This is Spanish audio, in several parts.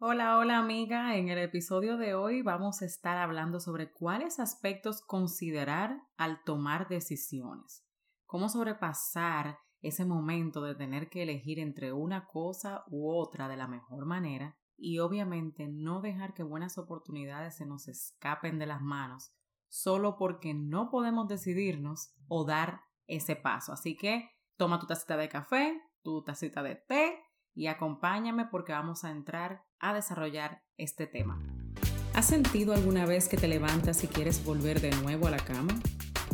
Hola, hola amiga. En el episodio de hoy vamos a estar hablando sobre cuáles aspectos considerar al tomar decisiones. Cómo sobrepasar ese momento de tener que elegir entre una cosa u otra de la mejor manera y obviamente no dejar que buenas oportunidades se nos escapen de las manos solo porque no podemos decidirnos o dar ese paso. Así que toma tu tacita de café, tu tacita de té y acompáñame porque vamos a entrar a desarrollar este tema. ¿Has sentido alguna vez que te levantas y quieres volver de nuevo a la cama?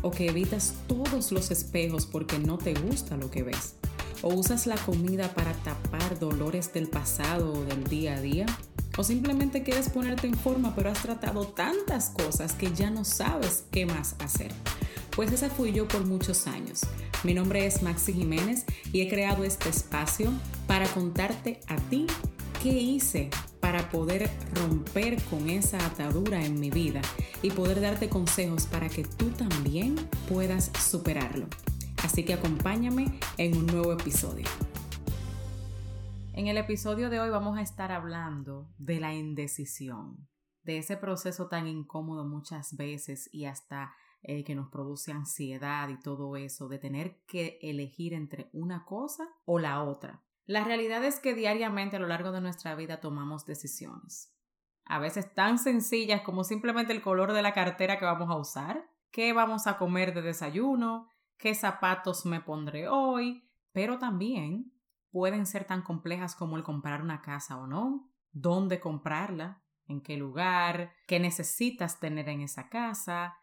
¿O que evitas todos los espejos porque no te gusta lo que ves? ¿O usas la comida para tapar dolores del pasado o del día a día? ¿O simplemente quieres ponerte en forma pero has tratado tantas cosas que ya no sabes qué más hacer? Pues esa fui yo por muchos años. Mi nombre es Maxi Jiménez y he creado este espacio para contarte a ti qué hice para poder romper con esa atadura en mi vida y poder darte consejos para que tú también puedas superarlo. Así que acompáñame en un nuevo episodio. En el episodio de hoy vamos a estar hablando de la indecisión, de ese proceso tan incómodo muchas veces y hasta eh, que nos produce ansiedad y todo eso, de tener que elegir entre una cosa o la otra. La realidad es que diariamente a lo largo de nuestra vida tomamos decisiones. A veces tan sencillas como simplemente el color de la cartera que vamos a usar, qué vamos a comer de desayuno, qué zapatos me pondré hoy, pero también pueden ser tan complejas como el comprar una casa o no, dónde comprarla, en qué lugar, qué necesitas tener en esa casa,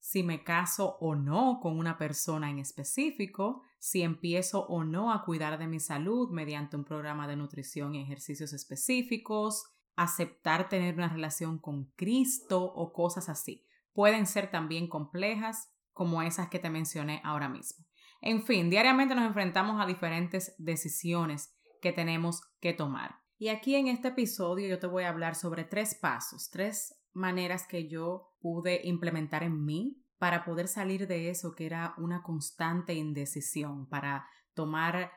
si me caso o no con una persona en específico, si empiezo o no a cuidar de mi salud mediante un programa de nutrición y ejercicios específicos, aceptar tener una relación con Cristo o cosas así. Pueden ser también complejas como esas que te mencioné ahora mismo. En fin, diariamente nos enfrentamos a diferentes decisiones que tenemos que tomar. Y aquí en este episodio yo te voy a hablar sobre tres pasos, tres maneras que yo pude implementar en mí para poder salir de eso que era una constante indecisión, para tomar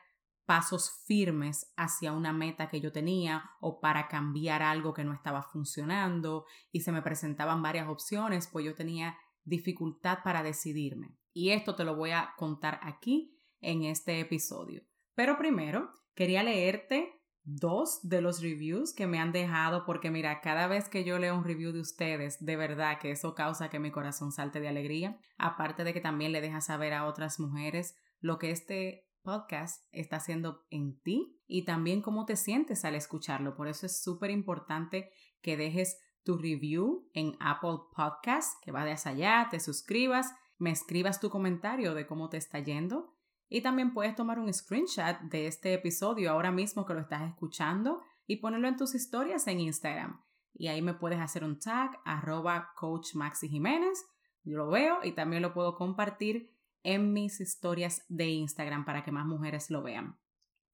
pasos firmes hacia una meta que yo tenía o para cambiar algo que no estaba funcionando y se me presentaban varias opciones, pues yo tenía dificultad para decidirme. Y esto te lo voy a contar aquí en este episodio. Pero primero, quería leerte dos de los reviews que me han dejado porque mira, cada vez que yo leo un review de ustedes, de verdad que eso causa que mi corazón salte de alegría, aparte de que también le deja saber a otras mujeres lo que este podcast está haciendo en ti y también cómo te sientes al escucharlo. Por eso es súper importante que dejes tu review en Apple Podcast, que vayas allá, te suscribas, me escribas tu comentario de cómo te está yendo y también puedes tomar un screenshot de este episodio ahora mismo que lo estás escuchando y ponerlo en tus historias en Instagram. Y ahí me puedes hacer un tag arroba coach. Yo lo veo y también lo puedo compartir en mis historias de Instagram para que más mujeres lo vean.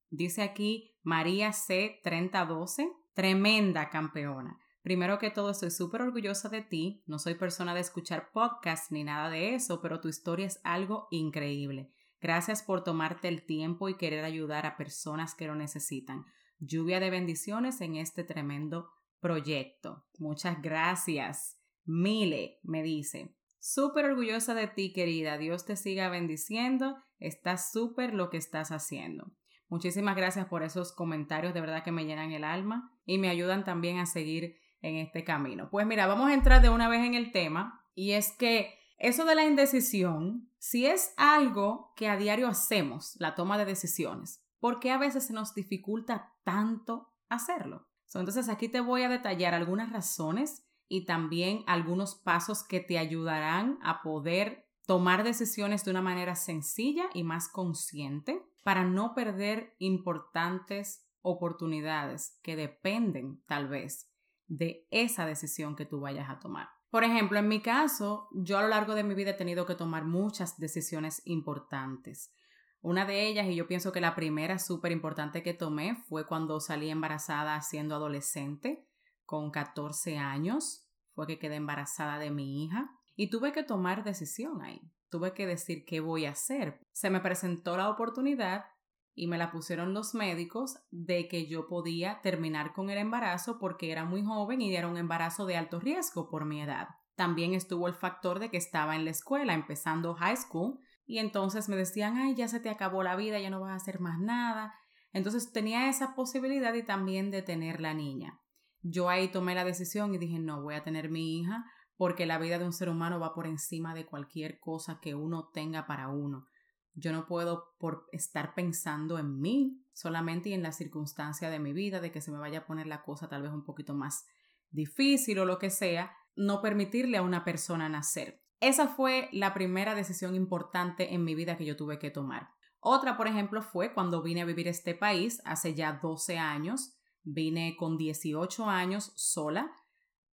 Dice aquí María C3012, tremenda campeona. Primero que todo, estoy súper orgullosa de ti. No soy persona de escuchar podcasts ni nada de eso, pero tu historia es algo increíble. Gracias por tomarte el tiempo y querer ayudar a personas que lo necesitan. Lluvia de bendiciones en este tremendo proyecto. Muchas gracias. Mile me dice, súper orgullosa de ti, querida. Dios te siga bendiciendo. Está súper lo que estás haciendo. Muchísimas gracias por esos comentarios, de verdad que me llenan el alma y me ayudan también a seguir en este camino. Pues mira, vamos a entrar de una vez en el tema y es que eso de la indecisión, si es algo que a diario hacemos, la toma de decisiones, ¿por qué a veces se nos dificulta tanto hacerlo? entonces aquí te voy a detallar algunas razones y también algunos pasos que te ayudarán a poder tomar decisiones de una manera sencilla y más consciente para no perder importantes oportunidades que dependen tal vez de esa decisión que tú vayas a tomar. Por ejemplo, en mi caso, yo a lo largo de mi vida he tenido que tomar muchas decisiones importantes. Una de ellas, y yo pienso que la primera súper importante que tomé fue cuando salí embarazada siendo adolescente, con 14 años, fue que quedé embarazada de mi hija y tuve que tomar decisión ahí. Tuve que decir qué voy a hacer. Se me presentó la oportunidad y me la pusieron los médicos de que yo podía terminar con el embarazo porque era muy joven y era un embarazo de alto riesgo por mi edad. También estuvo el factor de que estaba en la escuela, empezando high school, y entonces me decían, ay, ya se te acabó la vida, ya no vas a hacer más nada. Entonces tenía esa posibilidad y también de tener la niña. Yo ahí tomé la decisión y dije, no, voy a tener mi hija porque la vida de un ser humano va por encima de cualquier cosa que uno tenga para uno. Yo no puedo por estar pensando en mí solamente y en la circunstancia de mi vida, de que se me vaya a poner la cosa tal vez un poquito más difícil o lo que sea, no permitirle a una persona nacer. Esa fue la primera decisión importante en mi vida que yo tuve que tomar. Otra, por ejemplo, fue cuando vine a vivir este país hace ya 12 años. Vine con 18 años sola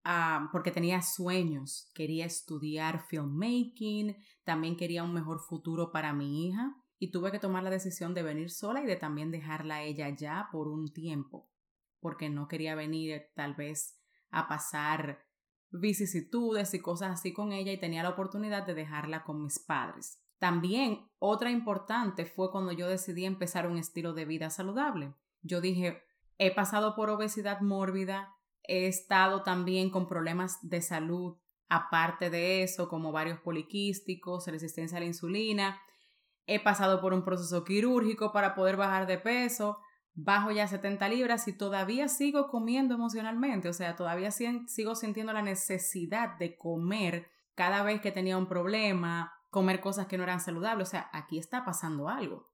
ah, porque tenía sueños. Quería estudiar filmmaking, también quería un mejor futuro para mi hija y tuve que tomar la decisión de venir sola y de también dejarla ella ya por un tiempo porque no quería venir tal vez a pasar vicisitudes y cosas así con ella y tenía la oportunidad de dejarla con mis padres. También otra importante fue cuando yo decidí empezar un estilo de vida saludable. Yo dije, he pasado por obesidad mórbida, he estado también con problemas de salud aparte de eso, como varios poliquísticos, resistencia a la insulina, he pasado por un proceso quirúrgico para poder bajar de peso, bajo ya 70 libras y todavía sigo comiendo emocionalmente, o sea, todavía sigo sintiendo la necesidad de comer cada vez que tenía un problema, comer cosas que no eran saludables, o sea, aquí está pasando algo.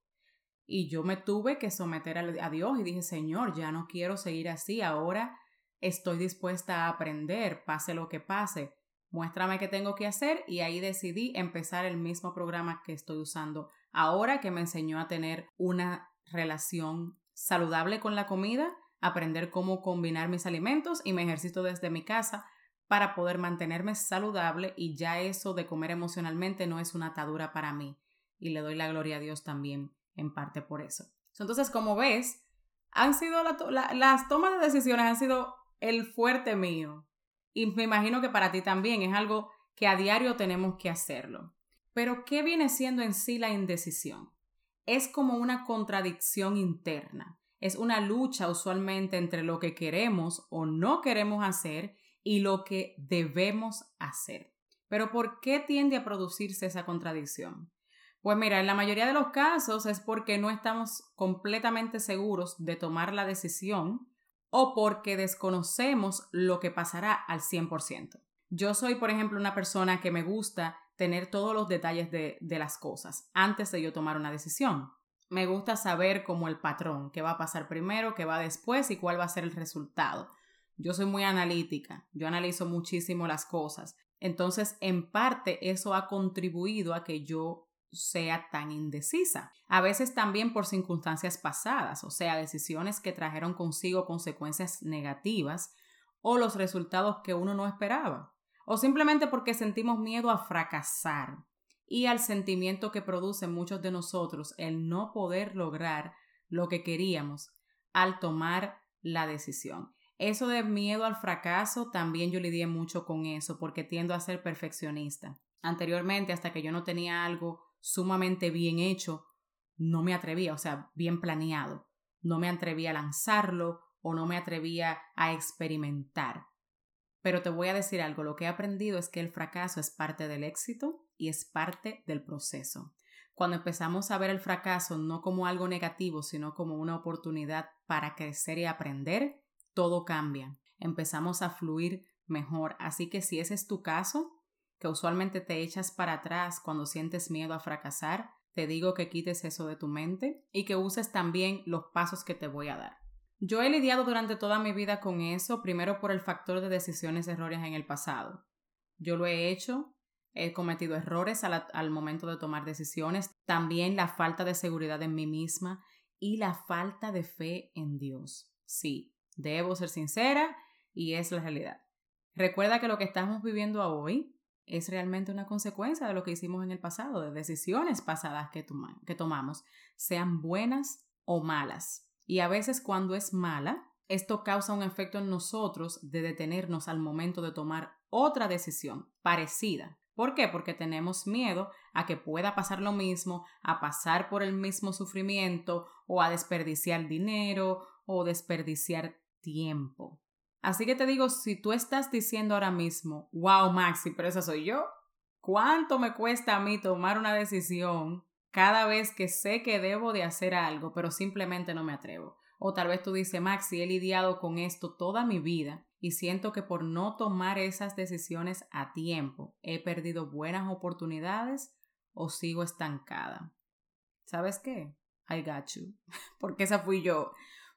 Y yo me tuve que someter a Dios y dije, Señor, ya no quiero seguir así, ahora estoy dispuesta a aprender, pase lo que pase, muéstrame qué tengo que hacer y ahí decidí empezar el mismo programa que estoy usando ahora que me enseñó a tener una relación saludable con la comida, aprender cómo combinar mis alimentos y me ejercito desde mi casa para poder mantenerme saludable y ya eso de comer emocionalmente no es una atadura para mí y le doy la gloria a Dios también en parte por eso. Entonces, como ves, han sido las tomas de decisiones han sido el fuerte mío y me imagino que para ti también es algo que a diario tenemos que hacerlo. Pero ¿qué viene siendo en sí la indecisión? es como una contradicción interna. Es una lucha usualmente entre lo que queremos o no queremos hacer y lo que debemos hacer. Pero ¿por qué tiende a producirse esa contradicción? Pues mira, en la mayoría de los casos es porque no estamos completamente seguros de tomar la decisión o porque desconocemos lo que pasará al 100%. Yo soy, por ejemplo, una persona que me gusta tener todos los detalles de, las cosas antes de yo tomar una decisión. Me gusta saber como el patrón, qué va a pasar primero, qué va después y cuál va a ser el resultado. Yo soy muy analítica, yo analizo muchísimo las cosas. Entonces, en parte, eso ha contribuido a que yo sea tan indecisa. A veces también por circunstancias pasadas, o sea, decisiones que trajeron consigo consecuencias negativas o los resultados que uno no esperaba o simplemente porque sentimos miedo a fracasar y al sentimiento que produce muchos de nosotros el no poder lograr lo que queríamos al tomar la decisión. Eso de miedo al fracaso, también yo lidié mucho con eso porque tiendo a ser perfeccionista. Anteriormente, hasta que yo no tenía algo sumamente bien hecho, no me atrevía, o sea, bien planeado. No me atrevía a lanzarlo o no me atrevía a experimentar. Pero te voy a decir algo, lo que he aprendido es que el fracaso es parte del éxito y es parte del proceso. Cuando empezamos a ver el fracaso no como algo negativo, sino como una oportunidad para crecer y aprender, todo cambia. Empezamos a fluir mejor. Así que si ese es tu caso, que usualmente te echas para atrás cuando sientes miedo a fracasar, te digo que quites eso de tu mente y que uses también los pasos que te voy a dar. Yo he lidiado durante toda mi vida con eso, primero por el factor de decisiones erróneas en el pasado. Yo lo he hecho, he cometido errores al, momento de tomar decisiones, también la falta de seguridad en mí misma y la falta de fe en Dios. Sí, debo ser sincera y es la realidad. Recuerda que lo que estamos viviendo hoy es realmente una consecuencia de lo que hicimos en el pasado, de decisiones pasadas que, tomamos, sean buenas o malas. Y a veces cuando es mala, esto causa un efecto en nosotros de detenernos al momento de tomar otra decisión parecida, ¿Por qué? Porque tenemos miedo a que pueda pasar lo mismo, a pasar por el mismo sufrimiento o a desperdiciar dinero o desperdiciar tiempo. Así que te digo, si tú estás diciendo ahora mismo, wow, Maxi, pero esa soy yo, ¿cuánto me cuesta a mí tomar una decisión cada vez que sé que debo de hacer algo, pero simplemente no me atrevo? O tal vez tú dices, Maxi, he lidiado con esto toda mi vida y siento que por no tomar esas decisiones a tiempo he perdido buenas oportunidades o sigo estancada. ¿Sabes qué? I got you. Porque esa fui yo.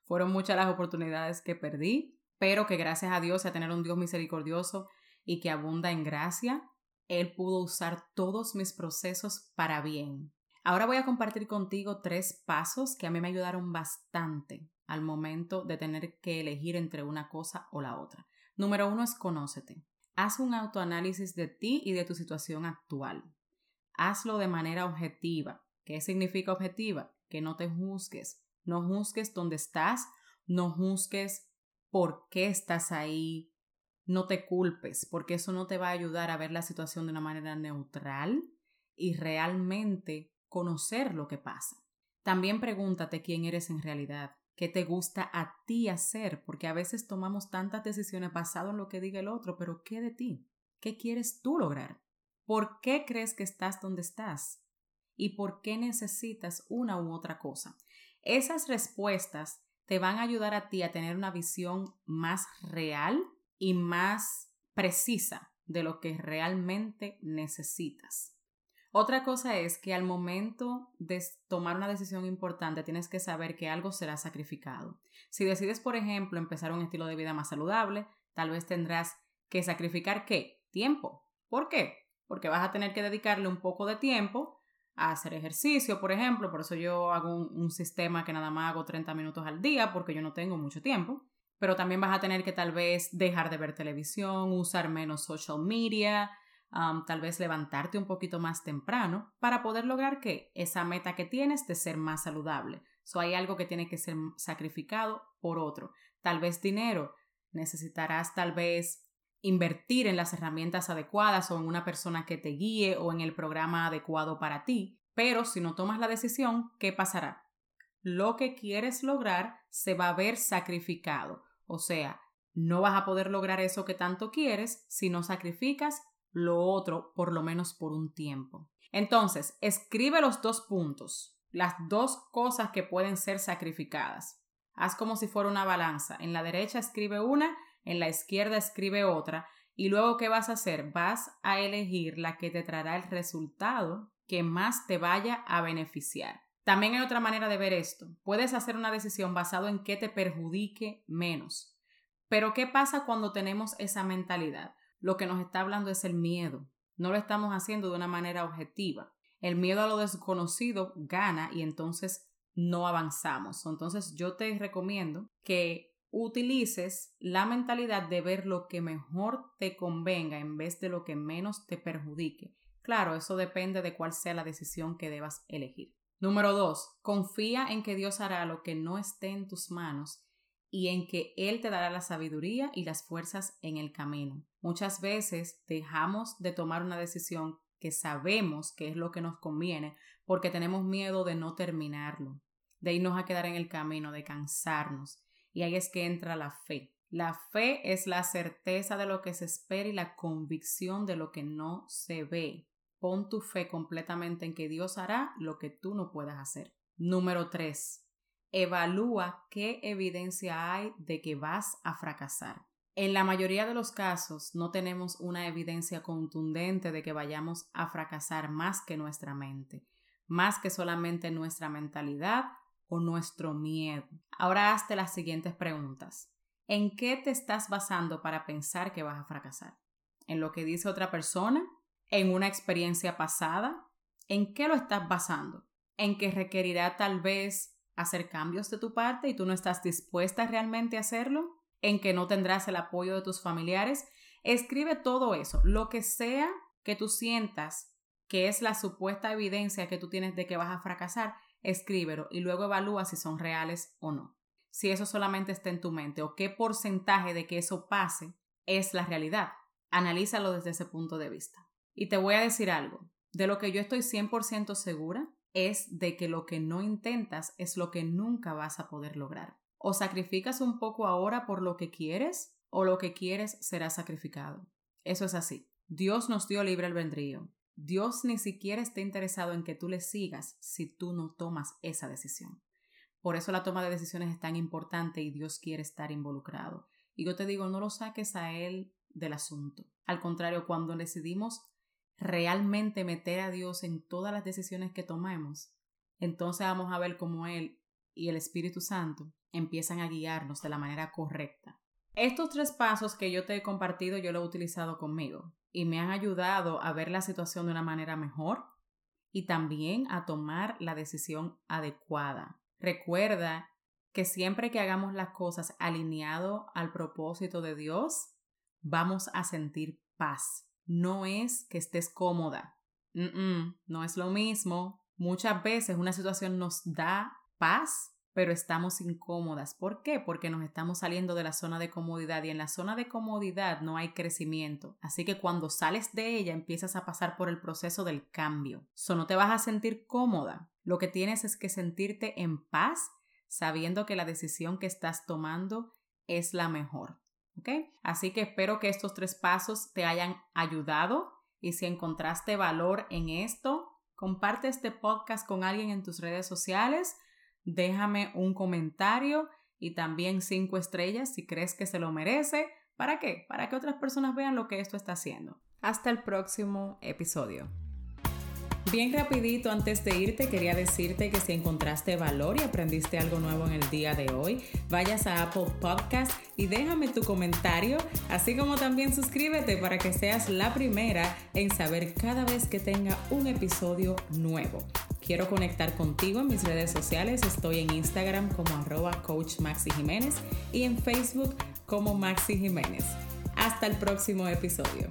Fueron muchas las oportunidades que perdí, pero que gracias a Dios y a tener un Dios misericordioso y que abunda en gracia, Él pudo usar todos mis procesos para bien. Ahora voy a compartir contigo tres pasos que a mí me ayudaron bastante al momento de tener que elegir entre una cosa o la otra. Número uno es conócete. Haz un autoanálisis de ti y de tu situación actual. Hazlo de manera objetiva. ¿Qué significa objetiva? Que no te juzgues. No juzgues dónde estás, no juzgues por qué estás ahí, no te culpes, porque eso no te va a ayudar a ver la situación de una manera neutral y realmente conocer lo que pasa. También pregúntate quién eres en realidad qué te gusta a ti hacer, porque a veces tomamos tantas decisiones basado en lo que diga el otro, pero ¿qué de ti? ¿Qué quieres tú lograr? ¿Por qué crees que estás donde estás? ¿Y por qué necesitas una u otra cosa? Esas respuestas te van a ayudar a ti a tener una visión más real y más precisa de lo que realmente necesitas. Otra cosa es que al momento de tomar una decisión importante tienes que saber que algo será sacrificado. Si decides, por ejemplo, empezar un estilo de vida más saludable, tal vez tendrás que sacrificar qué? Tiempo. ¿Por qué? Porque vas a tener que dedicarle un poco de tiempo hacer ejercicio, por ejemplo. Por eso yo hago un, sistema que nada más hago 30 minutos al día porque yo no tengo mucho tiempo pero también vas a tener que tal vez dejar de ver televisión, usar menos social media, tal vez levantarte un poquito más temprano para poder lograr que esa meta que tienes de ser más saludable. So hay algo que tiene que ser sacrificado por otro. Tal vez dinero. Necesitarás tal vez invertir en las herramientas adecuadas o en una persona que te guíe o en el programa adecuado para ti. Pero si no tomas la decisión, ¿qué pasará? Lo que quieres lograr se va a ver sacrificado. O sea, no vas a poder lograr eso que tanto quieres si no sacrificas lo otro por lo menos por un tiempo. Entonces, escribe los dos puntos, las dos cosas que pueden ser sacrificadas. Haz como si fuera una balanza. En la derecha escribe una, en la izquierda escribe otra, y luego ¿qué vas a hacer? Vas a elegir la que te traerá el resultado que más te vaya a beneficiar. También hay otra manera de ver esto. Puedes hacer una decisión basado en qué te perjudique menos. Pero ¿qué pasa cuando tenemos esa mentalidad? lo que nos está hablando es el miedo. No lo estamos haciendo de una manera objetiva. El miedo a lo desconocido gana y entonces no avanzamos. Entonces yo te recomiendo que utilices la mentalidad de ver lo que mejor te convenga en vez de lo que menos te perjudique. Claro, eso depende de cuál sea la decisión que debas elegir. Número dos, confía en que Dios hará lo que no esté en tus manos y en que Él te dará la sabiduría y las fuerzas en el camino. Muchas veces dejamos de tomar una decisión que sabemos que es lo que nos conviene porque tenemos miedo de no terminarlo, de irnos a quedar en el camino, de cansarnos. Y ahí es que entra la fe. La fe es la certeza de lo que se espera y la convicción de lo que no se ve. Pon tu fe completamente en que Dios hará lo que tú no puedas hacer. Número 3 evalúa qué evidencia hay de que vas a fracasar. En la mayoría de los casos no tenemos una evidencia contundente de que vayamos a fracasar más que nuestra mente, más que solamente nuestra mentalidad o nuestro miedo. Ahora hazte las siguientes preguntas. ¿En qué te estás basando para pensar que vas a fracasar? ¿En lo que dice otra persona? ¿En una experiencia pasada? ¿En qué lo estás basando? ¿En que requerirá tal vez hacer cambios de tu parte y tú no estás dispuesta realmente a hacerlo, en que no tendrás el apoyo de tus familiares, escribe todo eso, lo que sea que tú sientas que es la supuesta evidencia que tú tienes de que vas a fracasar, escríbelo y luego evalúa si son reales o no. Si eso solamente está en tu mente o qué porcentaje de que eso pase es la realidad. Analízalo desde ese punto de vista. Y te voy a decir algo, de lo que yo estoy 100% segura es de que lo que no intentas es lo que nunca vas a poder lograr. O sacrificas un poco ahora por lo que quieres o lo que quieres será sacrificado. Eso es así. Dios nos dio libre albedrío. Dios ni siquiera está interesado en que tú le sigas si tú no tomas esa decisión. Por eso la toma de decisiones es tan importante y Dios quiere estar involucrado. Y yo te digo, no lo saques a Él del asunto. Al contrario, cuando decidimos realmente meter a Dios en todas las decisiones que tomemos, entonces vamos a ver cómo Él y el Espíritu Santo empiezan a guiarnos de la manera correcta. Estos tres pasos que yo te he compartido yo lo he utilizado conmigo y me han ayudado a ver la situación de una manera mejor y también a tomar la decisión adecuada. Recuerda que siempre que hagamos las cosas alineado al propósito de Dios, vamos a sentir paz. No es que estés cómoda. no es lo mismo. Muchas veces una situación nos da paz pero estamos incómodas. ¿Por qué? Porque nos estamos saliendo de la zona de comodidad y en la zona de comodidad no hay crecimiento. Así que cuando sales de ella empiezas a pasar por el proceso del cambio. So, no te vas a sentir cómoda. Lo que tienes es que sentirte en paz sabiendo que la decisión que estás tomando es la mejor. ¿Ok? Así que espero que estos tres pasos te hayan ayudado y si encontraste valor en esto, comparte este podcast con alguien en tus redes sociales déjame un comentario y también cinco estrellas si crees que se lo merece. ¿Para qué? Para que otras personas vean lo que esto está haciendo. Hasta el próximo episodio. Bien rapidito antes de irte quería decirte que si encontraste valor y aprendiste algo nuevo en el día de hoy, vayas a Apple Podcast y déjame tu comentario, así como también suscríbete para que seas la primera en saber cada vez que tenga un episodio nuevo. Quiero conectar contigo en mis redes sociales. Estoy en Instagram como arroba coach Jiménez y en Facebook como Maxi Jiménez. Hasta el próximo episodio.